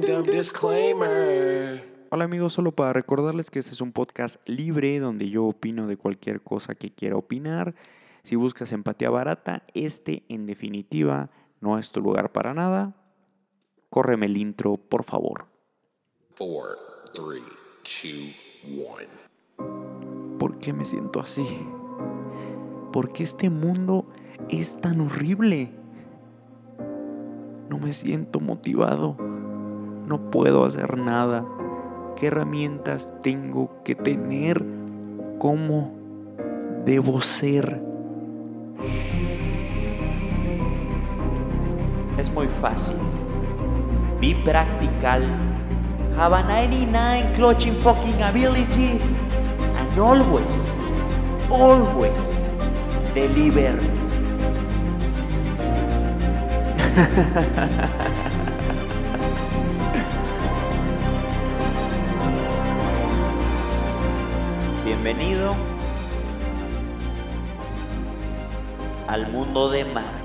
Disclaimer. Hola amigos, solo para recordarles que este es un podcast libre donde yo opino de cualquier cosa que quiera opinar. Si buscas empatía barata, este en definitiva no es tu lugar para nada. Córreme el intro, por favor. Four, three, two, one. ¿Por qué me siento así? ¿Por qué este mundo es tan horrible? No me siento motivado. No puedo hacer nada. ¿Qué herramientas tengo que tener? ¿Cómo debo ser? Es muy fácil. Be practical. Have a 99 clutching fucking ability. And always, always deliver. Bienvenido al mundo de Marco.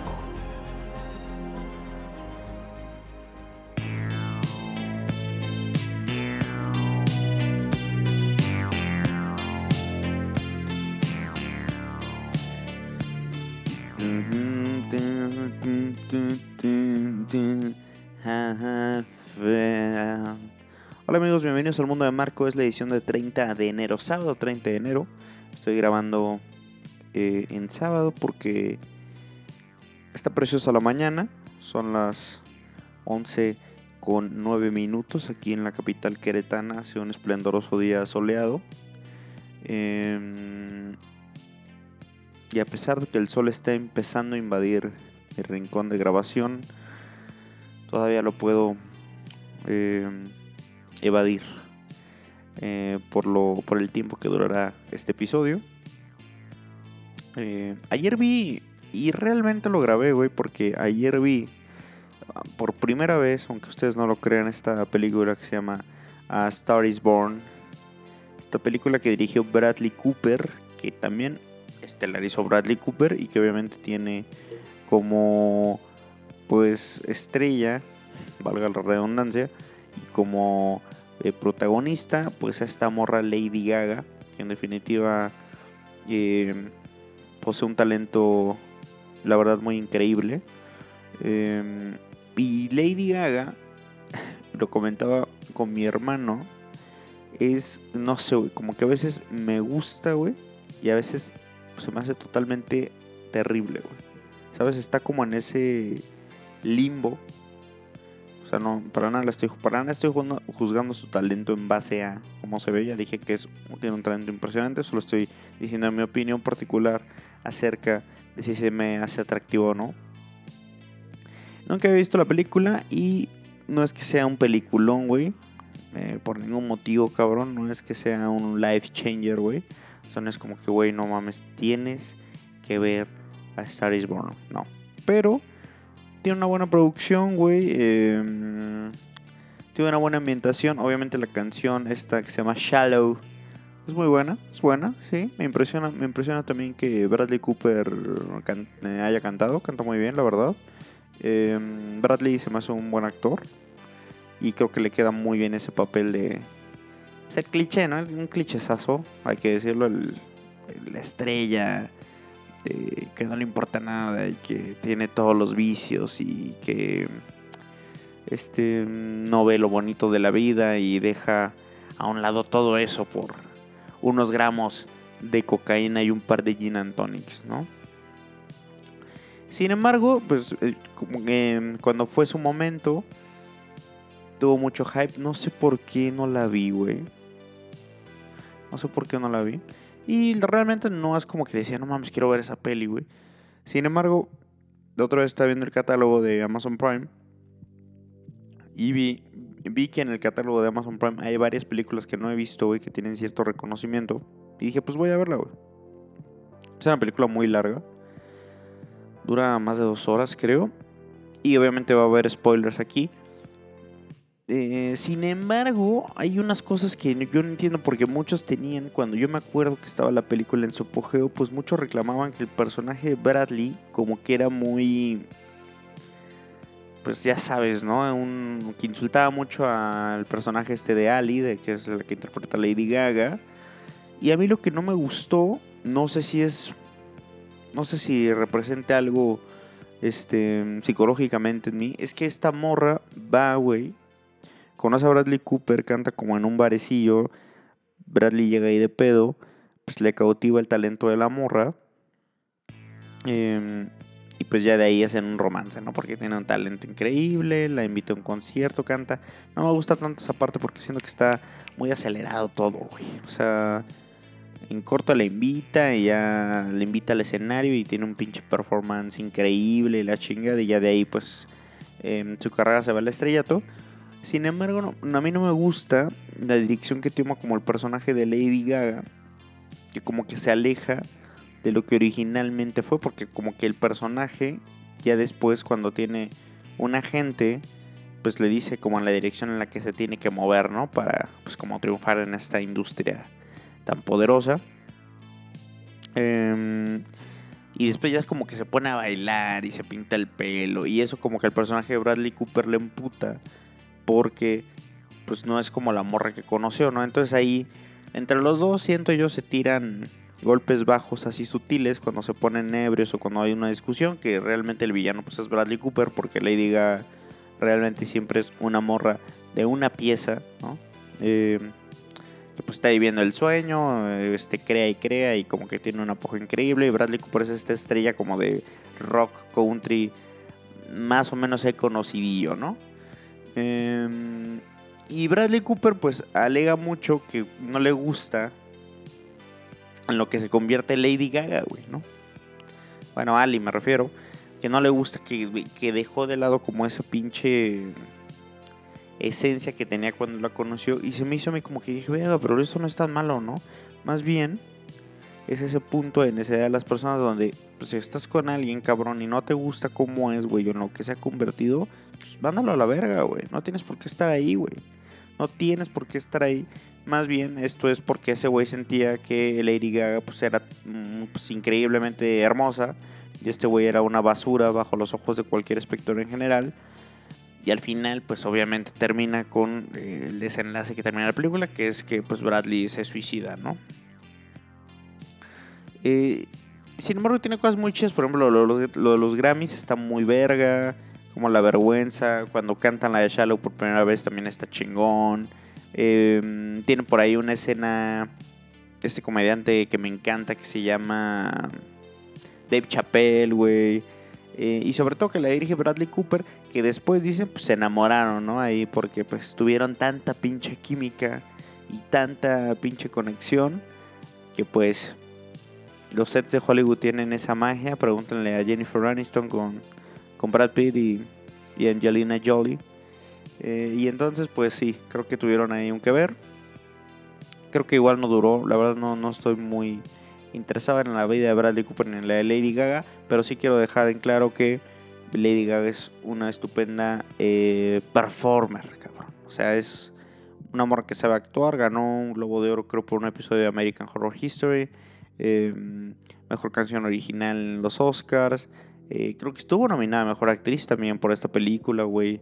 Bienvenidos al mundo de Marco. Es la edición de 30 de enero, sábado 30 de enero. Estoy grabando eh, en sábado porque está preciosa la mañana. Son las 11 con 9 minutos aquí en la capital queretana. Hace un esplendoroso día soleado. Em, y a pesar de que el sol está empezando a invadir el rincón de grabación, todavía lo puedo em, evadir eh, por, lo, por el tiempo que durará este episodio. Eh, ayer vi, y realmente lo grabé, güey, porque ayer vi ah, por primera vez, aunque ustedes no lo crean, esta película que se llama A Star is Born. Esta película que dirigió Bradley Cooper, que también estelarizó Bradley Cooper y que obviamente tiene como pues estrella, valga la redundancia, como eh, protagonista pues a esta morra Lady Gaga, que en definitiva eh, posee un talento la verdad muy increíble. Eh, y Lady Gaga, lo comentaba con mi hermano, es, no sé, güey, como que a veces me gusta, güey, y a veces se me hace totalmente terrible, güey. ¿Sabes? Está como en ese limbo. No, para nada estoy, para nada estoy juzgando su talento en base a cómo se ve. Ya dije que es, tiene un talento impresionante. Solo estoy diciendo mi opinión particular acerca de si se me hace atractivo o no. Nunca había visto la película y no es que sea un peliculón, güey. Eh, por ningún motivo, cabrón. No es que sea un life changer, güey. O sea, no es como que, güey, no mames, tienes que ver a Star is Born. No. Pero tiene una buena producción, güey. eh, tiene una buena ambientación. Obviamente la canción esta que se llama Shallow es muy buena. Es buena, sí. Me impresiona, me impresiona también que Bradley Cooper eh, haya cantado. Canta muy bien, la verdad. Eh, Bradley se me hace un buen actor. Y creo que le queda muy bien ese papel de... Ser cliché, ¿no? Un clichesazo, hay que decirlo. La estrella eh, que no le importa nada y que tiene todos los vicios y que este no ve lo bonito de la vida y deja a un lado todo eso por unos gramos de cocaína y un par de gin and tonics, ¿no? Sin embargo, pues eh, mm, cuando fue su momento tuvo mucho hype, no sé por qué no la vi, güey. No sé por qué no la vi. Y realmente no es como que decía, no mames, quiero ver esa peli, güey. Sin embargo, de otra vez estaba viendo el catálogo de Amazon Prime. Y vi, vi que en el catálogo de Amazon Prime hay varias películas que no he visto, güey, que tienen cierto reconocimiento. Y dije, pues voy a verla, güey. Es una película muy larga. Dura más de dos horas, creo. Y obviamente va a haber spoilers aquí. Eh, sin embargo, hay unas cosas que yo no entiendo porque muchos tenían, cuando yo me acuerdo que estaba la película en su apogeo, pues muchos reclamaban que el personaje de Bradley como que era muy... pues ya sabes, ¿no? Un, que insultaba mucho al personaje este de Ali, de que es la que interpreta Lady Gaga. Y a mí lo que no me gustó, no sé si es, no sé si represente algo, este, psicológicamente en mí, es que esta morra va, güey, conoce a Bradley Cooper, canta como en un barecillo, Bradley llega ahí de pedo, pues le cautiva el talento de la morra. Em, y pues ya de ahí hacen un romance, ¿no? Porque tiene un talento increíble, la invita a un concierto, canta. No me gusta tanto esa parte porque siento que está muy acelerado todo, güey. O sea, en corto la invita y ya le invita al escenario y tiene un pinche performance increíble la chingada y ya de ahí pues em, su carrera se va al estrellato. Sin embargo, a mí no me gusta la dirección que toma como el personaje de Lady Gaga, que como que se aleja de lo que originalmente fue, porque como que el personaje ya después cuando tiene un agente, pues le dice como la dirección en la que se tiene que mover, ¿no? Para pues como triunfar en esta industria tan poderosa. Em, y después ya es como que se pone a bailar y se pinta el pelo. Y eso como que el personaje de Bradley Cooper le emputa. Porque pues no es como la morra que conoció, ¿no? Entonces ahí, entre los dos, siento yo, se tiran golpes bajos así sutiles cuando se ponen ebrios o cuando hay una discusión, que realmente el villano pues es Bradley Cooper porque le diga realmente siempre es una morra de una pieza, ¿no? Eh, que pues está viviendo el sueño, este crea y crea y como que tiene un apoyo increíble y Bradley Cooper es esta estrella como de rock country más o menos he conocidillo, ¿no? Em, y Bradley Cooper pues alega mucho que no le gusta en lo que se convierte Lady Gaga, güey, ¿no? Bueno, Ali me refiero, que no le gusta, que, que dejó de lado como esa pinche esencia que tenía cuando la conoció y se me hizo a mí como que dije, venga, pero eso no es tan malo, ¿no? Más bien es ese punto de necesidad de las personas donde pues, si estás con alguien, cabrón, y no te gusta cómo es, güey, o en lo que se ha convertido, pues mándalo a la verga, güey. No tienes por qué estar ahí, güey. No tienes por qué estar ahí. Más bien, esto es porque ese güey sentía que Lady Gaga pues, era mm, pues, increíblemente hermosa. Y este güey era una basura bajo los ojos de cualquier espectador en general. Y al final, pues obviamente termina con eh, el desenlace que termina la película, que es que pues Bradley se suicida, ¿no? Eh, sin embargo, tiene cosas muy chidas. Por ejemplo, lo, de los Grammys está muy verga. Como la vergüenza. Cuando cantan la de Shallow por primera vez también está chingón. Eh, tiene por ahí una escena. Este comediante que me encanta que se llama Dave Chappelle, güey. Eh, y sobre todo que la dirige Bradley Cooper, que después dicen, pues se enamoraron, ¿no? Ahí porque pues tuvieron tanta pinche química y tanta pinche conexión que pues los sets de Hollywood tienen esa magia. Pregúntenle a Jennifer Aniston con, con Brad Pitt y, Angelina Jolie. Eh, y entonces, pues sí, creo que tuvieron ahí un que ver. Creo que igual no duró. La verdad, no, no estoy muy interesado en la vida de Bradley Cooper ni en la de Lady Gaga. Pero sí quiero dejar en claro que Lady Gaga es una estupenda eh, performer, cabrón. O sea, es un amor que sabe actuar. Ganó un Globo de Oro, creo, por un episodio de American Horror History. Em, mejor canción original en los Oscars. Eh, creo que estuvo nominada Mejor Actriz también por esta película, güey.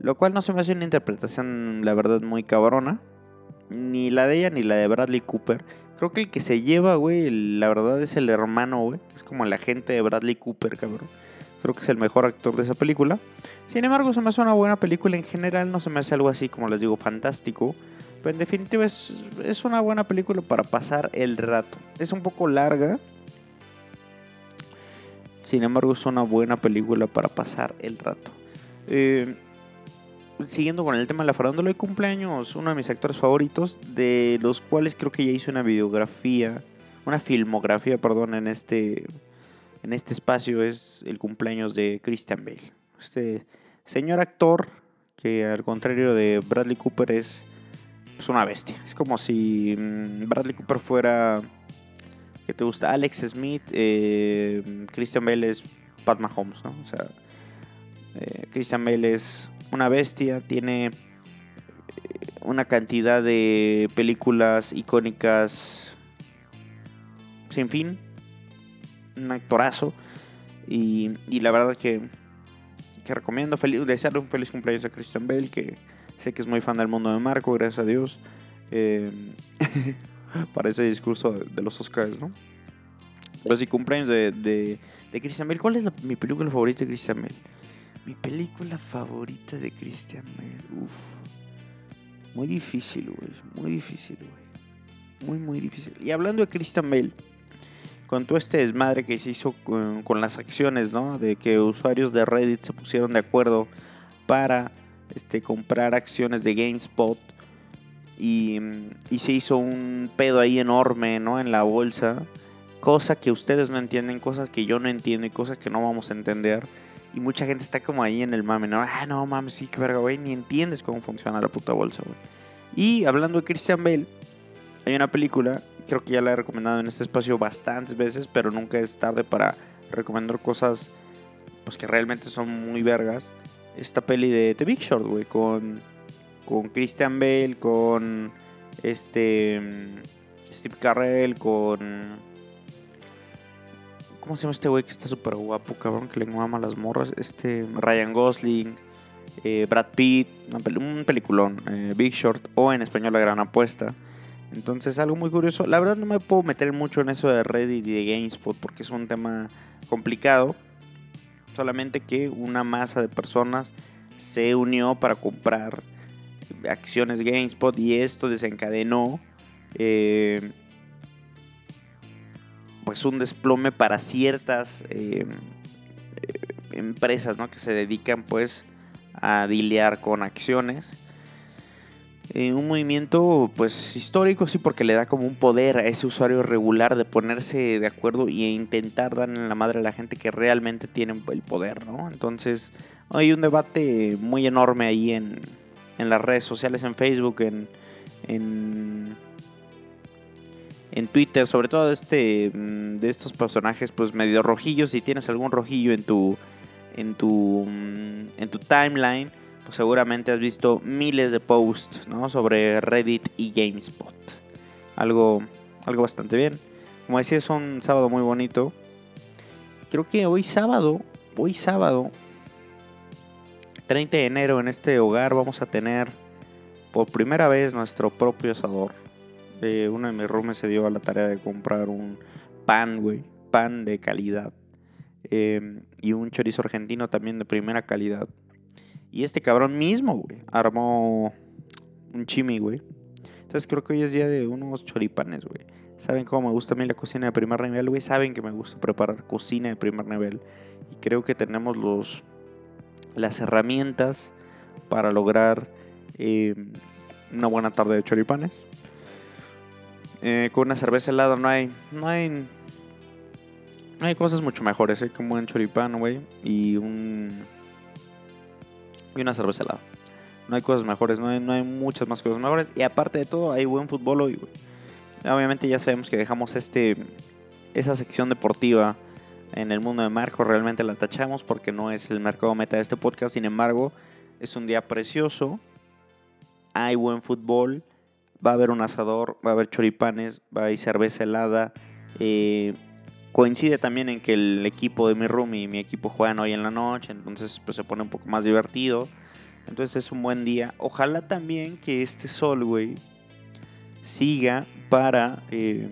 Lo cual no se me hace una interpretación, la verdad, muy cabrona. Ni la de ella ni la de Bradley Cooper. Creo que el que se lleva, güey, la verdad es el hermano, güey. Es como el agente de Bradley Cooper, cabrón. Creo que es el mejor actor de esa película. Sin embargo, se me hace una buena película en general. No se me hace algo así, como les digo, fantástico. Pero en definitiva es, es una buena película para pasar el rato. Es un poco larga. Sin embargo, es una buena película para pasar el rato. Eh, siguiendo con el tema de la farándula de cumpleaños, uno de mis actores favoritos, de los cuales creo que ya hice una videografía, una filmografía, perdón, en este, en este espacio, es el cumpleaños de Christian Bale. Este señor actor que al contrario de Bradley Cooper es es una bestia. Es como si mm, Bradley Cooper fuera, te gusta? Alex Smith, eh, Christian Bale es Pat Mahomes, ¿no? O sea, eh, Christian Bale es una bestia, tiene eh, una cantidad de películas icónicas sin fin, un actorazo y, la verdad que que recomiendo. Feliz, desearle un feliz cumpleaños a Christian Bale, que sé que es muy fan del mundo de Marco, gracias a Dios. para ese discurso de, los Oscars, ¿no? Pero sí, cumpleaños de, de, de Christian Bale. ¿Cuál es mi película favorita de Christian Bale? Mi película favorita de Christian Bale. Uf. Muy difícil, güey. Muy difícil, güey. Muy, muy difícil. Y hablando de Christian Bale, con todo este desmadre que se hizo con, con las acciones, ¿no? De que usuarios de Reddit se pusieron de acuerdo para este, comprar acciones de GameSpot. Y, se hizo un pedo ahí enorme, ¿no? En la bolsa. Cosa que ustedes no entienden, cosas que yo no entiendo y cosas que no vamos a entender. Y mucha gente está como ahí en el mame, ¿no? Ah, no mames, sí, qué verga, güey. Ni entiendes cómo funciona la puta bolsa, güey. Y hablando de Christian Bale, hay una película, creo que ya la he recomendado en este espacio bastantes veces, pero nunca es tarde para recomendar cosas pues que realmente son muy vergas. Esta peli de The Big Short, güey, con, con Christian Bale, con este Steve Carell, con... ¿Cómo se llama este güey que está súper guapo, cabrón? Que le mama las morras. Este, Ryan Gosling, eh, Brad Pitt, un peliculón, eh, Big Short, o en español La Gran Apuesta. Entonces, algo muy curioso. La verdad, no me puedo meter mucho en eso de Reddit y de GameSpot porque es un tema complicado. Solamente que una masa de personas se unió para comprar acciones GameSpot y esto desencadenó eh, pues un desplome para ciertas eh, empresas ¿no? que se dedican pues a dilear con acciones. Eh, un movimiento pues histórico, sí, porque le da como un poder a ese usuario regular de ponerse de acuerdo y intentar dar en la madre a la gente que realmente tiene el poder, ¿no? Entonces hay un debate muy enorme ahí en, en las redes sociales, en Facebook, en, en, en Twitter, sobre todo de, este, mm, de estos personajes pues medio rojillos. Si tienes algún rojillo en tu, en tu, mm, en tu timeline, pues seguramente has visto miles de posts ¿no? sobre Reddit y GameSpot. Algo, algo bastante bien. Como decía, es un sábado muy bonito. Creo que hoy sábado, hoy sábado, 30 de enero en este hogar vamos a tener por primera vez nuestro propio asador. Eh, uno de mis roomies se dio a la tarea de comprar un pan, güey. Pan de calidad. Eh, y un chorizo argentino también de primera calidad. Y este cabrón mismo, güey, armó un chimi, güey. Entonces creo que hoy es día de unos choripanes, güey. Saben cómo me gusta a mí la cocina de primer nivel, güey. Saben que me gusta preparar cocina de primer nivel. Y creo que tenemos los las herramientas para lograr eh, una buena tarde de choripanes. Eh, con una cerveza helada no hay, no hay, no hay cosas mucho mejores, ¿eh? Como un choripán, güey, y un y una cerveza helada. No hay cosas mejores, no hay, no hay muchas más cosas mejores. Y aparte de todo, hay buen fútbol hoy, güey. Obviamente ya sabemos que dejamos este esa sección deportiva en el mundo de Marco. Realmente la tachamos porque no es el mercado meta de este podcast. Sin embargo, es un día precioso. Hay buen fútbol. Va a haber un asador, va a haber choripanes, va a haber cerveza helada. Eh, coincide también en que el equipo de mi room y mi equipo juegan hoy en la noche, entonces pues se pone un poco más divertido. Entonces es un buen día. Ojalá también que este sol, güey, siga para eh,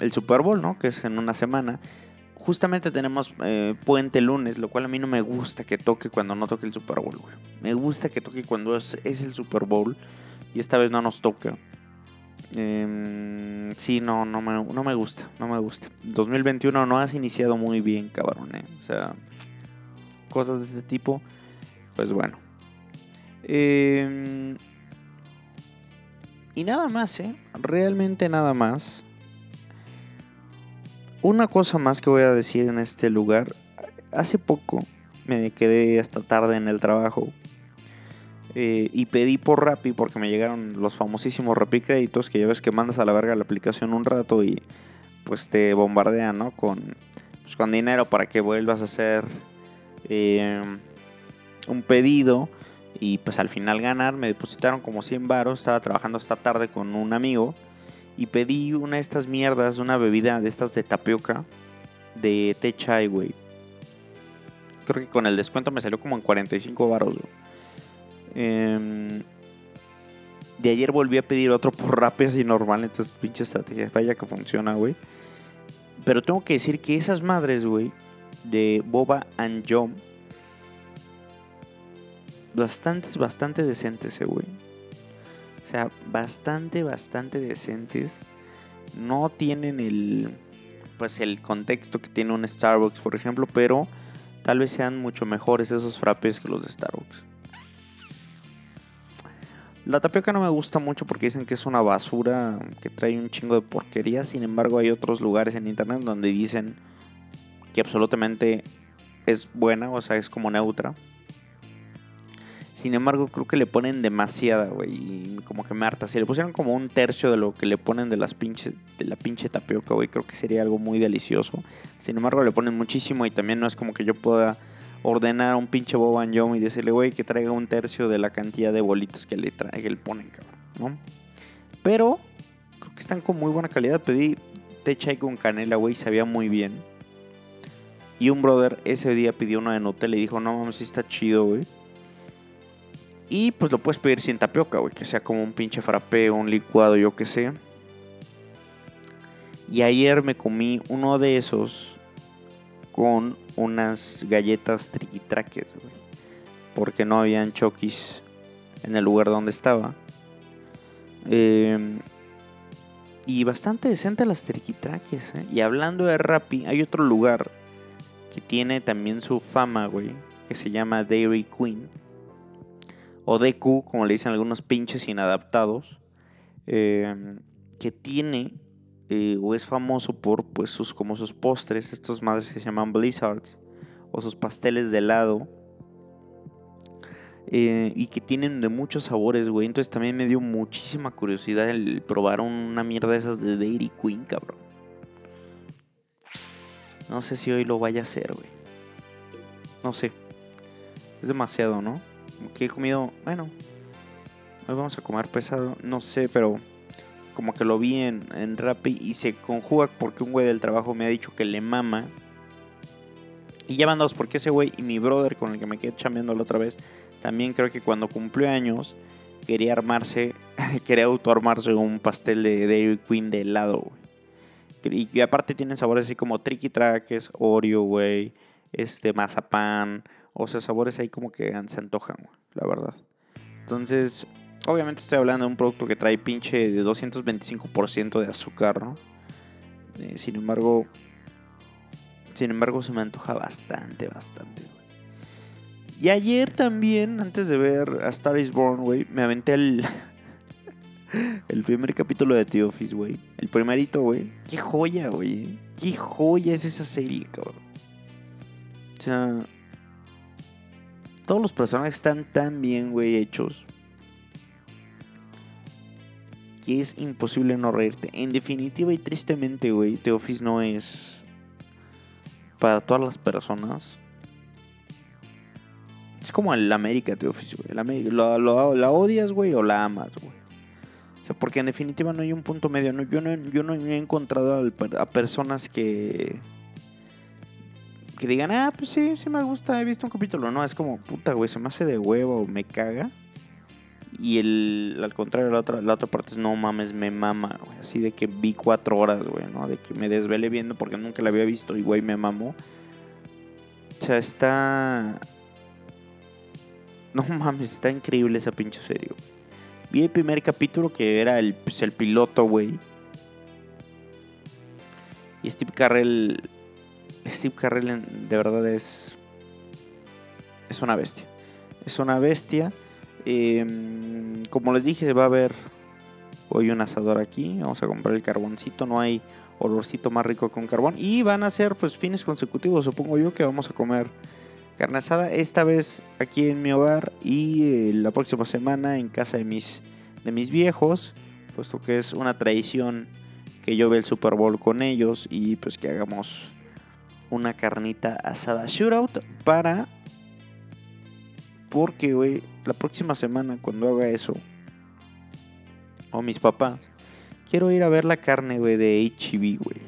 el Super Bowl, ¿no? Que es en una semana. Justamente tenemos eh, puente lunes, lo cual a mí no me gusta que toque cuando no toque el Super Bowl. Me gusta que toque cuando es, el Super Bowl y esta vez no nos toca. Eh, sí, no, no me, no me gusta, no me gusta. 2021 no has iniciado muy bien, cabrón, eh. O sea, cosas de este tipo, pues bueno. Eh, y nada más, ¿eh? Realmente nada más. Una cosa más que voy a decir en este lugar. Hace poco me quedé hasta tarde en el trabajo. eh, y pedí por Rappi porque me llegaron los famosísimos Rappi créditos que ya ves que mandas a la verga la aplicación un rato y pues te bombardean, ¿no? Con, pues, con dinero para que vuelvas a hacer eh, un pedido y pues al final ganar. Me depositaron como 100 varos. Estaba trabajando esta tarde con un amigo y pedí una de estas mierdas, una bebida de estas de tapioca de té chai, güey. Creo que con el descuento me salió como en 45 baros. Em, de ayer volví a pedir otro por Rappi así normal, entonces pinche estrategia vaya que funciona, güey. Pero tengo que decir que esas madres, güey, de Boba and John, bastantes, bastante decentes, eh, güey. O sea, bastante, bastante decentes. No tienen el, pues el contexto que tiene un Starbucks, por ejemplo, pero tal vez sean mucho mejores esos frappes que los de Starbucks. La tapioca no me gusta mucho porque dicen que es una basura que trae un chingo de porquería. Sin embargo, hay otros lugares en internet donde dicen que absolutamente es buena, o sea, es como neutra. Sin embargo, creo que le ponen demasiada, güey. Y como que me harta. Si le pusieran como un tercio de lo que le ponen de las pinches, de la pinche tapioca, güey, creo que sería algo muy delicioso. Sin embargo, le ponen muchísimo y también no es como que yo pueda ordenar a un pinche Boban Young y decirle, güey, que traiga un tercio de la cantidad de bolitas que le, trae, que le ponen, cabrón, ¿no? Pero creo que están con muy buena calidad. Pedí té chai con canela, güey, sabía muy bien. Y un brother ese día pidió una de Nutella y dijo, no mames, sí está chido, güey. Y pues lo puedes pedir sin tapioca, güey, que sea como un pinche frappé un licuado, yo que sé. Y ayer me comí uno de esos con unas galletas triquitraques, güey. Porque no habían chokis en el lugar donde estaba. Em, y bastante decente las triquitraques, ¿eh? Y hablando de Rappi, hay otro lugar que tiene también su fama, güey. Que se llama Dairy Queen. O DQ, como le dicen algunos pinches inadaptados. Em, que tiene eh, o es famoso por pues sus como sus postres, estos madres que se llaman blizzards o sus pasteles de helado eh, y que tienen de muchos sabores, güey. Entonces también me dio muchísima curiosidad el probar una mierda de esas de Dairy Queen, cabrón. No sé si hoy lo vaya a hacer, güey. No sé. Es demasiado, ¿no? Que he comido, bueno, hoy vamos a comer pesado, no sé, pero como que lo vi en, en Rappi y se conjuga porque un güey del trabajo me ha dicho que le mama. Y ya van dos, porque ese güey y mi brother con el que me quedé chambeando la otra vez, también creo que cuando cumplió años quería armarse, quería autoarmarse un pastel de Dairy Queen de helado, güey. Y, aparte tienen sabores así como tricky traques, Oreo, güey, este, mazapán, o sea, sabores ahí como que se antojan, la verdad. Entonces, Obviamente estoy hablando de un producto que trae pinche de 225% de azúcar, ¿no? Eh, sin embargo, sin embargo se me antoja bastante, bastante. Y ayer también, antes de ver a Star is Born, güey, me aventé el, el primer capítulo de The Office, güey. El primerito, güey. Qué joya, güey. Qué joya es esa serie, cabrón. O sea, todos los personajes están tan bien, güey, hechos que es imposible no reírte. En definitiva y tristemente, güey, The Office no es para todas las personas. Es como el América The Office, güey. La, odias, güey, o la amas, güey. O sea, porque en definitiva no hay un punto medio. yo, no, yo no he encontrado a personas que que digan, ah, pues sí, sí me gusta, he visto un capítulo. No, es como, puta, güey, se me hace de huevo o me caga. Y el, al contrario, la otra, la otra parte es no mames, me mama, güey. Así de que vi cuatro horas, güey, ¿no? De que me desvele viendo porque nunca la había visto y, güey, me mamó. O sea, está. No mames, está increíble esa pinche serie. Vi el primer capítulo que era el, pues, el piloto, güey. Y Steve Carrell. Steve Carrell de verdad es. Es una bestia. Es una bestia. Em, como les dije, va a haber hoy un asador aquí. Vamos a comprar el carboncito. No hay olorcito más rico con carbón. Y van a ser pues fines consecutivos, supongo yo, que vamos a comer carne asada. Esta vez aquí en mi hogar y eh, la próxima semana en casa de mis, de mis viejos. Puesto que es una tradición que yo ve el Super Bowl con ellos. Y pues que hagamos una carnita asada shootout para porque, güey, la próxima semana cuando haga eso, o mis papás, quiero ir a ver la carne, güey, de HB, güey.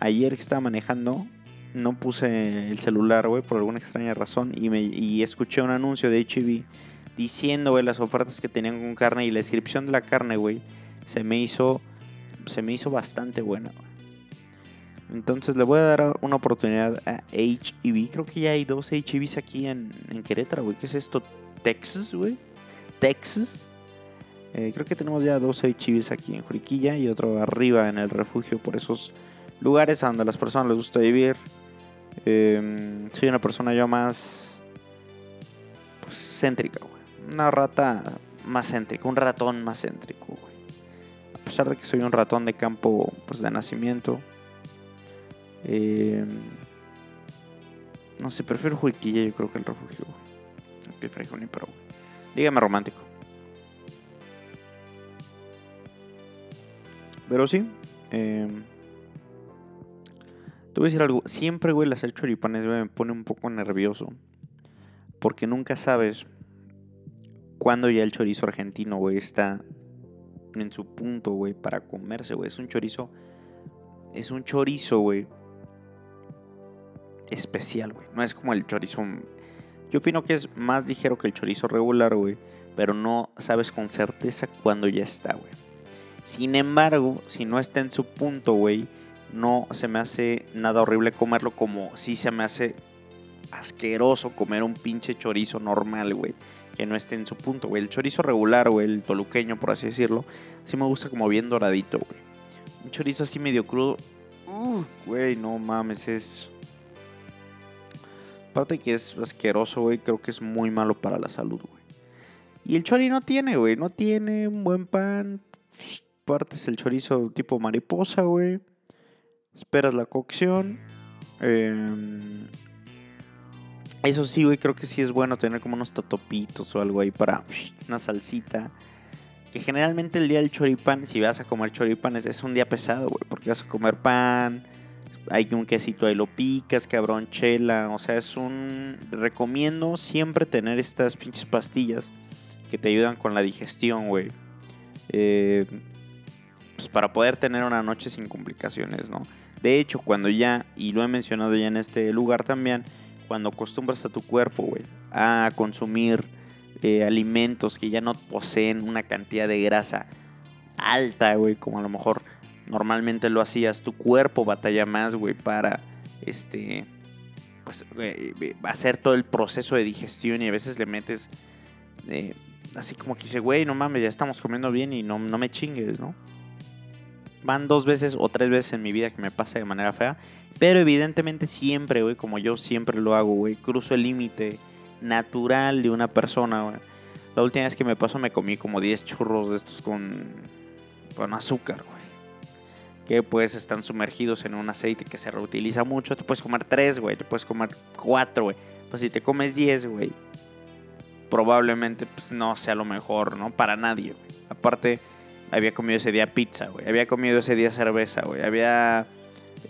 Ayer que estaba manejando, no puse el celular, güey, por alguna extraña razón. Y, me, y escuché un anuncio de HB diciendo, güey, las ofertas que tenían con carne. Y la descripción de la carne, güey, se me hizo, se me hizo bastante buena. Entonces le voy a dar una oportunidad a HEB. Creo que ya hay dos HEBs aquí en, en Querétaro, güey. ¿Qué es esto? Texas, güey. Texas. Eh, creo que tenemos ya dos HEBs aquí en Juriquilla y otro arriba en el refugio por esos lugares donde a las personas les gusta vivir. Eh, soy una persona yo más pues, céntrica, güey. Una rata más céntrica, un ratón más céntrico, güey. A pesar de que soy un ratón de campo pues, de nacimiento. Eh, no sé, prefiero Juriquilla yo creo que el refugio. Que Frejoni, pero dígame romántico. Pero sí, eh, te voy a decir algo. Siempre, güey, hacer choripanes me pone un poco nervioso. Porque nunca sabes cuándo ya el chorizo argentino, güey, está en su punto, güey, para comerse, güey. Es un chorizo. Es un chorizo, güey. Especial, güey. No es como el chorizo. Yo opino que es más ligero que el chorizo regular, güey. Pero no sabes con certeza cuándo ya está, güey. Sin embargo, si no está en su punto, güey, no se me hace nada horrible comerlo como si se me hace asqueroso comer un pinche chorizo normal, güey, que no esté en su punto, güey. El chorizo regular, güey, el toluqueño, por así decirlo, sí me gusta como bien doradito, güey. Un chorizo así medio crudo, güey, no mames, es... Aparte que es asqueroso, güey, creo que es muy malo para la salud, güey. Y el chori no tiene, güey, no tiene un buen pan, partes el chorizo tipo mariposa, güey. Esperas la cocción. Eh, eso sí, güey, creo que sí es bueno tener como unos totopitos o algo ahí para una salsita. Que generalmente el día del choripán, si vas a comer choripán, es, un día pesado, güey, porque vas a comer pan, hay un quesito ahí lo picas, cabrón, chela, o sea, es un... Recomiendo siempre tener estas pinches pastillas que te ayudan con la digestión, güey. Eh, pues para poder tener una noche sin complicaciones, ¿no? De hecho, cuando ya, y lo he mencionado ya en este lugar también, cuando acostumbras a tu cuerpo, güey, a consumir eh, alimentos que ya no poseen una cantidad de grasa alta, güey, como a lo mejor normalmente lo hacías, tu cuerpo batalla más, güey, para, este, pues, hacer todo el proceso de digestión y a veces le metes, eh, así como que dice, güey, no mames, ya estamos comiendo bien y no, no me chingues, ¿no? van dos veces o tres veces en mi vida que me pasa de manera fea. Pero evidentemente siempre, güey, como yo siempre lo hago, güey, cruzo el límite natural de una persona, güey. La última vez que me pasó me comí como 10 churros de estos con, con azúcar, güey. Que pues están sumergidos en un aceite que se reutiliza mucho. Te puedes comer 3, güey. Te puedes comer 4, güey. Pues si te comes 10, güey. Probablemente pues no sea lo mejor, ¿no? Para nadie, güey. Aparte había comido ese día pizza, güey. Había comido ese día cerveza, güey. Había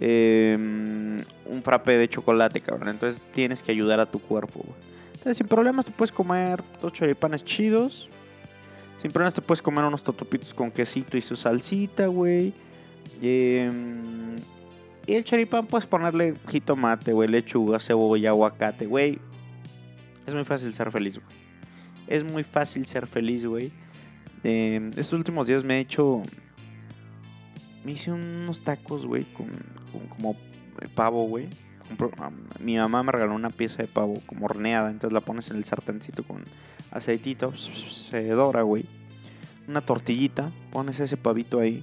em, un frappe de chocolate, cabrón. Entonces tienes que ayudar a tu cuerpo, güey. Entonces sin problemas te puedes comer dos choripanes chidos. Sin problemas te puedes comer unos totopitos con quesito y su salsita, güey. Em, y el choripán puedes ponerle jitomate, güey, lechuga, cebolla, aguacate, güey. Es muy fácil ser feliz, güey. Es muy fácil ser feliz, güey. Eh, estos últimos días me he hecho. Me hice unos tacos, güey, con, como pavo, güey. Mi mamá me regaló una pieza de pavo como horneada, entonces la pones en el sartencito con aceitito, se dora, güey. Una tortillita, pones ese pavito ahí.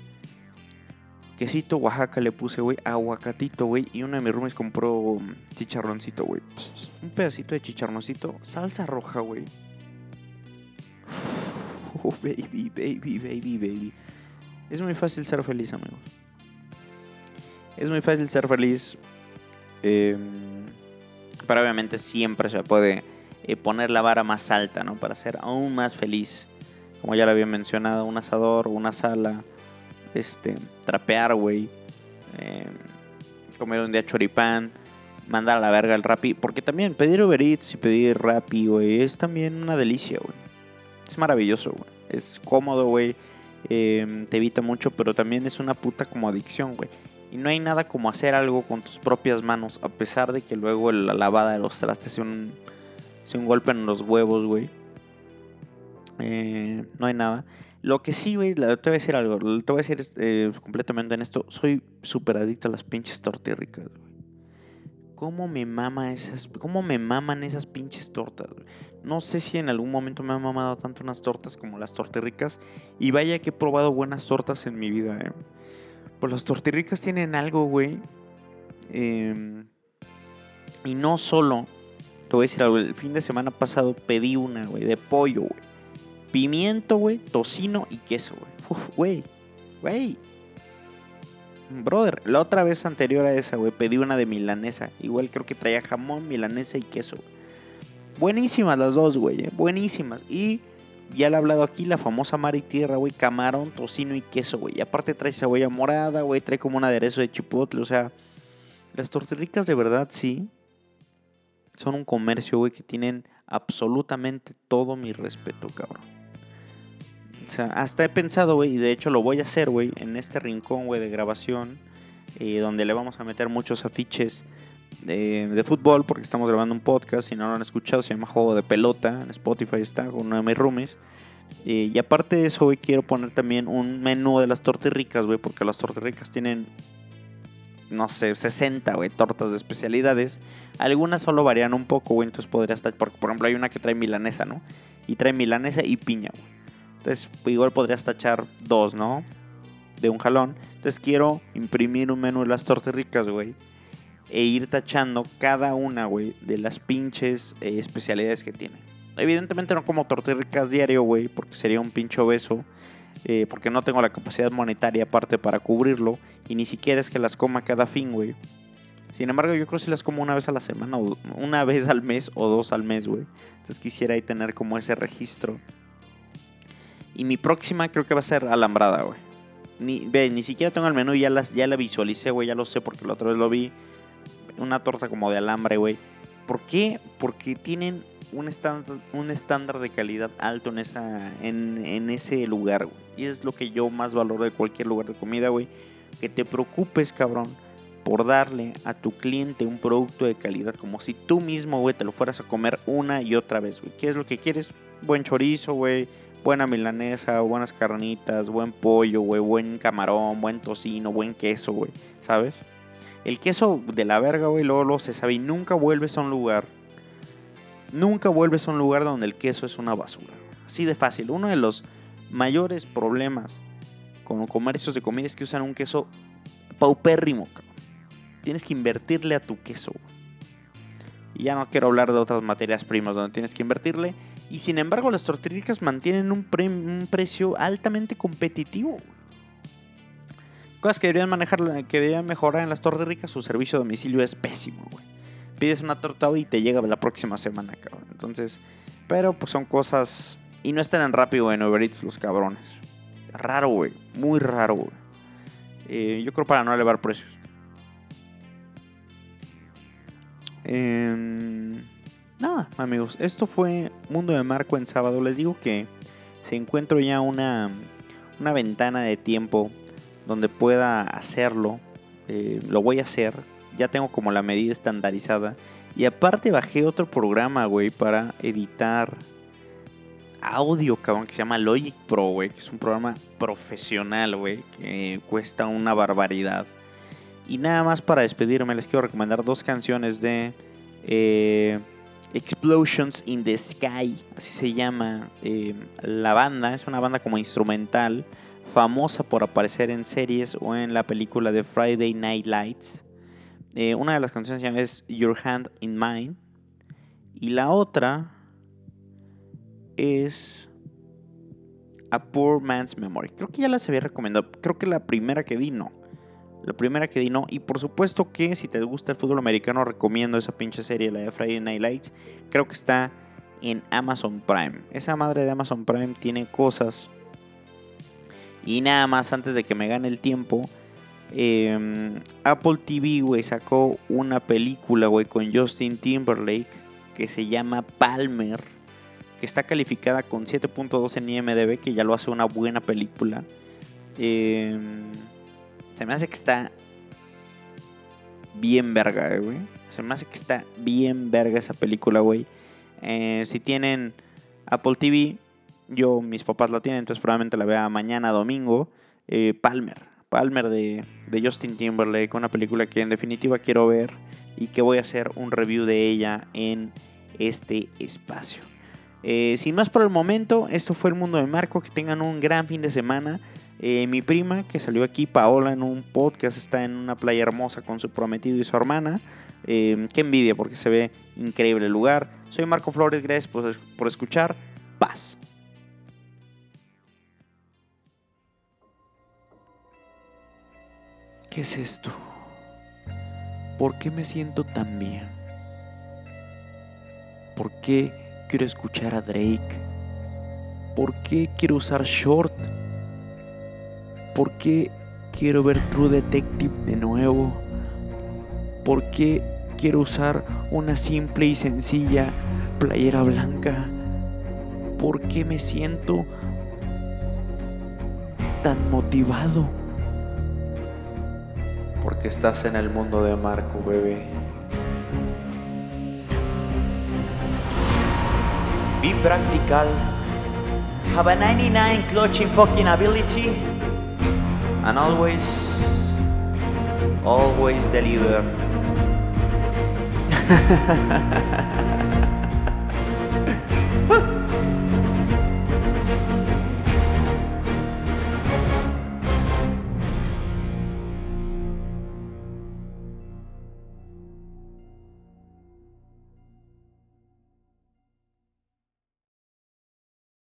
Quesito Oaxaca le puse, güey, aguacatito, güey. Y uno de mis roomies compró chicharroncito, güey. Un pedacito de chicharroncito, salsa roja, güey. Oh, baby, baby, baby, baby. Es muy fácil ser feliz, amigos. Es muy fácil ser feliz. Eh, pero obviamente siempre se puede eh, poner la vara más alta, ¿no? Para ser aún más feliz. Como ya lo había mencionado, un asador, una sala, este, trapear, güey. Eh, comer un día choripán, mandar a la verga el Rappi. Porque también pedir Uber Eats y pedir Rappi, güey, es también una delicia, güey. Es maravilloso, güey. Es cómodo, güey. Em, te evita mucho, pero también es una puta como adicción, güey. Y no hay nada como hacer algo con tus propias manos, a pesar de que luego la lavada de los trastes sea un, sea un golpe en los huevos, güey. Eh, no hay nada. Lo que sí, güey, te voy a decir algo. Te voy a decir completamente en esto. Soy súper adicto a las pinches tortirricas, güey. ¿Cómo me mama esas, cómo me maman esas pinches tortas? No sé si en algún momento me han mamado tanto unas tortas como las tortirricas. Y vaya que he probado buenas tortas en mi vida, eh. Pues las tortirricas tienen algo, güey. em, y no solo, te voy a decir algo, el fin de semana pasado pedí una, güey, de pollo, güey. Pimiento, güey, tocino y queso, güey. Güey, güey. Brother, la otra vez anterior a esa, güey, pedí una de milanesa. Igual creo que traía jamón, milanesa y queso. güey. Buenísimas las dos, güey, eh, buenísimas. Y ya le he hablado aquí, la famosa mar y tierra, güey, camarón, tocino y queso, güey. Y aparte trae cebolla morada, güey, trae como un aderezo de chipotle, o sea... Las tortirricas de verdad sí son un comercio, güey, que tienen absolutamente todo mi respeto, cabrón. Hasta he pensado, güey, y de hecho lo voy a hacer, güey, en este rincón, güey, de grabación, eh, donde le vamos a meter muchos afiches de, fútbol, porque estamos grabando un podcast, si no lo han escuchado, se llama Juego de Pelota, en Spotify está, con uno de mis roomies. Eh, y aparte de eso, güey, quiero poner también un menú de las tortirricas, güey, porque las tortirricas tienen no sé, 60, güey, tortas de especialidades. Algunas solo varían un poco, güey, entonces podría estar, por, por ejemplo, hay una que trae milanesa, ¿no? Y trae milanesa y piña, güey. Entonces, igual podrías tachar dos, ¿no? De un jalón. Entonces, quiero imprimir un menú de las tortirricas, güey. E ir tachando cada una, güey, de las pinches eh, especialidades que tiene. Evidentemente no como tortirricas diario, güey, porque sería un pinche obeso. eh, porque no tengo la capacidad monetaria aparte para cubrirlo. Y ni siquiera es que las coma cada fin, güey. Sin embargo, yo creo que si las como una vez a la semana, una vez al mes o dos al mes, güey. Entonces quisiera ahí tener como ese registro. Y mi próxima creo que va a ser alambrada, güey. Ni, ve, ni siquiera tengo el menú, ya, las, ya la visualicé, güey, ya lo sé porque la otra vez lo vi. Una torta como de alambre, güey. ¿Por qué? Porque tienen un estándar, un estándar de calidad alto en, esa, en, en ese lugar, güey. Y es lo que yo más valoro de cualquier lugar de comida, güey. Que te preocupes, cabrón, por darle a tu cliente un producto de calidad. Como si tú mismo, güey, te lo fueras a comer una y otra vez, güey. ¿Qué es lo que quieres? Buen chorizo, güey. Buena milanesa, buenas carnitas, buen pollo. Buen camarón, buen tocino, buen queso, güey. ¿Sabes? El queso de la verga, güey, luego, luego se sabe. Y nunca vuelves a un lugar. Nunca vuelves a un lugar donde el queso es una basura. Así de fácil. Uno de los mayores problemas con comercios de comida es que usan un queso paupérrimo. Tienes que invertirle a tu queso. Y ya no quiero hablar de otras materias primas donde tienes que invertirle. Y sin embargo, las tortillas mantienen un, pre- un precio altamente competitivo. Cosas que deberían manejar, que deberían mejorar en las tortillas, su servicio a domicilio es pésimo, güey. Pides una torta y te llega la próxima semana, cabrón. Entonces, pero pues son cosas. Y no están en rápido en Uber Eats los cabrones. Raro, güey. Muy raro, güey. Eh, yo creo para no elevar precios. Em, nada, amigos. Esto fue Mundo de Marco en sábado. Les digo que se encuentro ya una, una ventana de tiempo donde pueda hacerlo. Eh, lo voy a hacer. Ya tengo como la medida estandarizada. Y aparte bajé otro programa, güey, para editar audio, cabrón, que se llama Logic Pro, güey, que es un programa profesional, güey, que cuesta una barbaridad. Y nada más para despedirme, les quiero recomendar dos canciones de eh, Explosions in the Sky, así se llama eh, la banda, es una banda como instrumental, famosa por aparecer en series o en la película de Friday Night Lights. Eh, una de las canciones se llama es Your Hand in Mine. Y la otra es A Poor Man's Memory. Creo que ya las había recomendado. Creo que la primera que di no. La primera que di no. Y por supuesto que si te gusta el fútbol americano, recomiendo esa pinche serie, la de Friday Night Lights. Creo que está en Amazon Prime. Esa madre de Amazon Prime tiene cosas. Y nada más antes de que me gane el tiempo. eh, Apple TV, güey, sacó una película, güey, con Justin Timberlake. Que se llama Palmer que está calificada con 7.2 en IMDB, que ya lo hace una buena película. Eh, se me hace que está bien verga, eh, güey. Se me hace que está bien verga esa película, güey. Eh, si tienen Apple TV, yo, mis papás la tienen, entonces probablemente la vea mañana, domingo. Eh, Palmer, Palmer de, de Justin Timberlake, una película que en definitiva quiero ver y que voy a hacer un review de ella en este espacio. Eh, sin más por el momento, esto fue el mundo de Marco. Que tengan un gran fin de semana. Eh, mi prima, que salió aquí, Paola, en un podcast, está en una playa hermosa con su prometido y su hermana. Eh, qué envidia, porque se ve increíble el lugar. Soy Marco Flores, gracias por, por escuchar. Paz. ¿Qué es esto? ¿Por qué me siento tan bien? ¿Por qué quiero escuchar a Drake? ¿Por qué quiero usar short? ¿Por qué quiero ver True Detective de nuevo? ¿Por qué quiero usar una simple y sencilla playera blanca? ¿Por qué me siento tan motivado? Porque estás en el mundo de Marco, bebé. Be practical. Have a 99 clutching fucking ability. And always, always deliver.